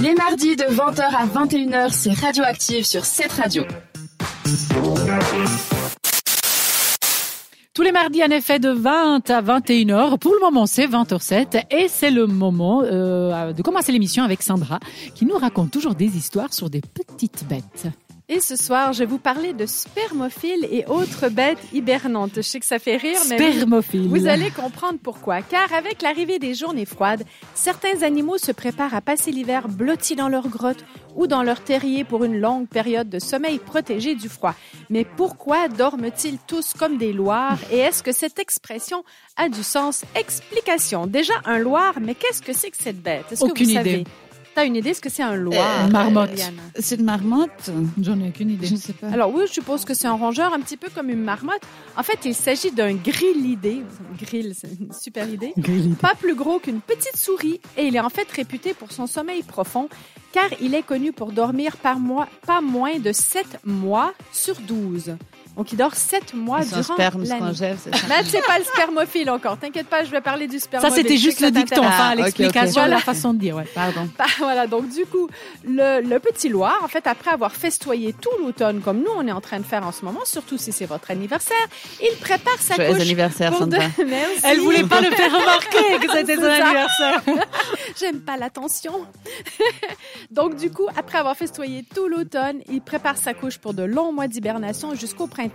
Les mardis de 20h à 21h, c'est Radioactive sur cette radio. Tous les mardis, en effet, de 20 à 21h. Pour le moment, c'est 20h07 et c'est le moment euh, de commencer l'émission avec Sandra qui nous raconte toujours des histoires sur des petites bêtes. Et ce soir, je vais vous parler de spermophiles et autres bêtes hibernantes. Je sais que ça fait rire, mais Spermophile. vous allez comprendre pourquoi. Car avec l'arrivée des journées froides, certains animaux se préparent à passer l'hiver blottis dans leur grotte ou dans leur terrier pour une longue période de sommeil protégé du froid. Mais pourquoi dorment-ils tous comme des loirs? Et est-ce que cette expression a du sens? Explication. Déjà, un loir, mais qu'est-ce que c'est que cette bête? Est-ce que Aucune vous savez? idée. T'as une idée ce que c'est un loir Une marmotte. Liane C'est une marmotte? J'en ai aucune idée. Je ne sais pas. Alors oui, je suppose que c'est un rongeur, un petit peu comme une marmotte. En fait, il s'agit d'un grillidé. Grill, c'est une super idée. Pas plus gros qu'une petite souris et il est en fait réputé pour son sommeil profond car il est connu pour dormir par mois, pas moins de 7 mois sur 12. Donc il dort 7 mois durant sperme l'année. c'est ça Mais c'est pas le spermophile encore. T'inquiète pas, je vais parler du Ça, spermophile. c'était Je sais juste le ça dicton, enfin, Ah, l'explication, la façon de dire, ouais. Pardon. Bah, voilà, donc du coup, le, le petit Loir, en fait, après avoir festoyé tout l'automne, comme nous, on est en train de faire en ce moment, surtout si c'est votre anniversaire, il prépare sa Joyeux couche anniversaire, pour de... Sandra. Merci. Elle voulait pas le faire remarquer que c'était son ça. anniversaire. J'aime pas l'attention. Donc, du coup, après avoir festoyé tout l'automne, il prépare sa couche pour de longs mois d'hibernation jusqu'au printemps.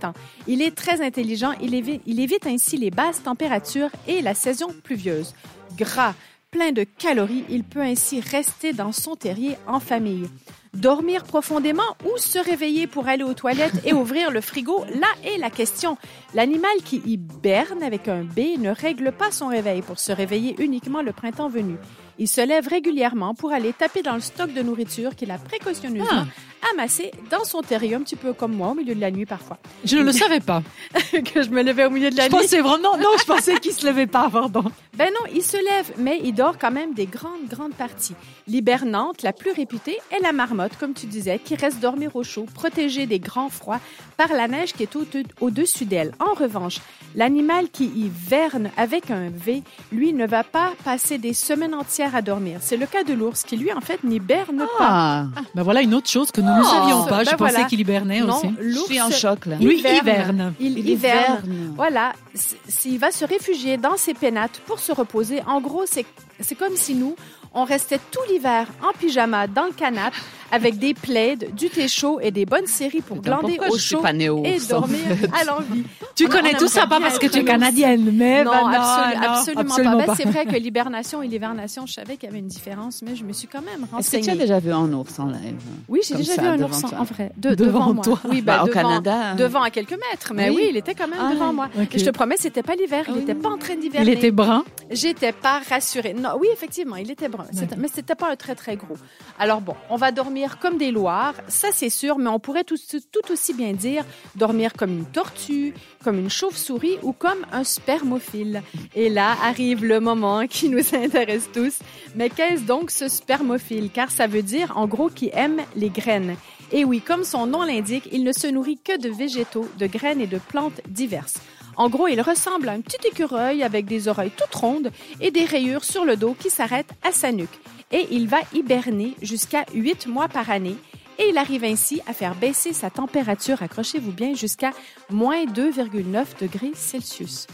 Il est très intelligent. Il évite, il évite ainsi les basses températures et la saison pluvieuse. Gras, plein de calories, il peut ainsi rester dans son terrier en famille. Dormir profondément ou se réveiller pour aller aux toilettes et ouvrir le frigo, là est la question. L'animal qui hiberne avec un B ne règle pas son réveil pour se réveiller uniquement le printemps venu. Il se lève régulièrement pour aller taper dans le stock de nourriture qu'il a précautionneusement amassé dans son terrier, un petit peu comme moi au milieu de la nuit parfois. Je ne le savais pas. que je me levais au milieu de la Je nuit. pensais vraiment, non, je pensais qu'il se levait pas, pardon. Ben non, il se lève, mais il dort quand même des grandes, grandes parties. L'hibernante, la plus réputée, est la marmotte, comme tu disais, qui reste dormir au chaud, protégée des grands froids par la neige qui est au- au-dessus d'elle. En revanche, l'animal qui hiverne avec un V, lui, ne va pas passer des semaines entières à dormir. C'est le cas de l'ours, qui lui, en fait, n'hiberne pas. Ah, Ben voilà une autre chose que nous ne savions pas. Ben je pensais qu'il hibernait Non, aussi. je l'ours suis en choc, là. Lui, hiverne. Il, Il hiverne. hiverne. Voilà, c- s'il va se réfugier dans ses pénates pour se reposer. En gros, c'est comme si nous, on restait tout l'hiver en pyjama dans le canapé avec des plaids, du thé chaud et des bonnes séries pour Attends, glander pourquoi au chaud et dormir fait à l'envie. Tu On- connais on tout ça pas parce que tu es canadienne, mais Non, ben non, absolu- non, absolument, absolument pas. Ben, pas. c'est vrai que l'hibernation et l'hivernation, je savais qu'il y avait une différence, mais je me suis quand même Est-ce que tu as renseignée. déjà vu un ours en live? Oui, j'ai déjà ça, vu un ours en- toi en vrai. De- Devant devant, moi. toi. Oui, ben, Bah, Au devant, Canada. devant à quelques mètres, mais oui, Oui. il était quand même Ah, devant moi. Et je te promets, c'était pas l'hiver, il Ah n'était pas en train Il d'hiverner. était brun. J'étais pas rassurée. Non, oui, effectivement, il était brun. Mais c'était pas un très, très gros. Alors bon, on va dormir comme des loirs, ça c'est sûr, mais on pourrait tout, tout aussi bien dire dormir comme une tortue, comme une chauve-souris ou comme un spermophile. Et là arrive le moment qui nous intéresse tous. Mais qu'est-ce donc ce spermophile? Car ça veut dire, en gros, qui aime les graines. Et oui, comme son nom l'indique, il ne se nourrit que de végétaux, de graines et de plantes diverses. En gros, il ressemble à un petit écureuil avec des oreilles toutes rondes et des rayures sur le dos qui s'arrêtent à sa nuque. Et il va hiberner jusqu'à 8 mois par année. Et il arrive ainsi à faire baisser sa température, accrochez-vous bien, jusqu'à moins 2,9 degrés Celsius.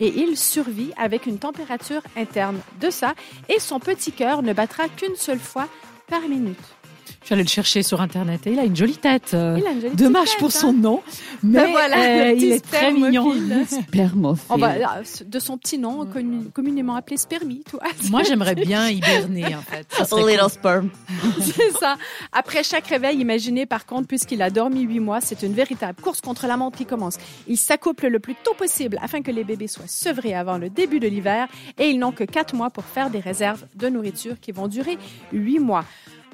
Et il survit avec une température interne de ça et son petit cœur ne battra qu'une seule fois par minute. Je suis allée le chercher sur Internet et il a une jolie tête. euh, Il a une jolie Dommage pour son hein. nom, mais Ben voilà, euh, il est très mignon. spermophile. De son petit nom, connu- communément appelé spermie, toi. Moi, j'aimerais bien hiberner, en fait. Ça Little cool. sperm. C'est ça. Après chaque réveil, imaginez par contre, puisqu'il a dormi huit mois, c'est une véritable course contre la montre qui commence. Il s'accouple le plus tôt possible afin que les bébés soient sevrés avant le début de l'hiver et ils n'ont que quatre mois pour faire des réserves de nourriture qui vont durer huit mois.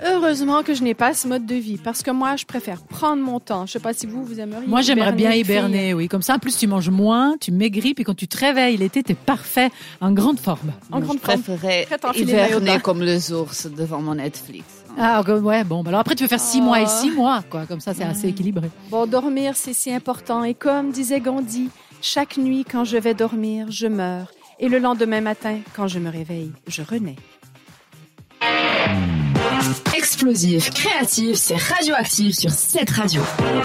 Heureusement que je n'ai pas ce mode de vie parce que moi, je préfère prendre mon temps. Je sais pas si vous, vous aimeriez. Moi, j'aimerais bien hiberner, oui. Comme ça, en plus, tu manges moins, tu maigris, puis quand tu te réveilles l'été, t'es parfait, en grande forme. En grande je forme. préférais de hiverner bain. comme les ours devant mon Netflix. Ah, ouais, bon. bah Alors après, tu veux faire six Oh. mois et six mois, quoi. Comme ça, c'est assez équilibré. Bon, dormir, c'est si important. Et comme disait Gandhi, chaque nuit, quand je vais dormir, je meurs. Et le lendemain matin, quand je me réveille, je renais. Explosif, créatif, c'est radioactif sur cette radio.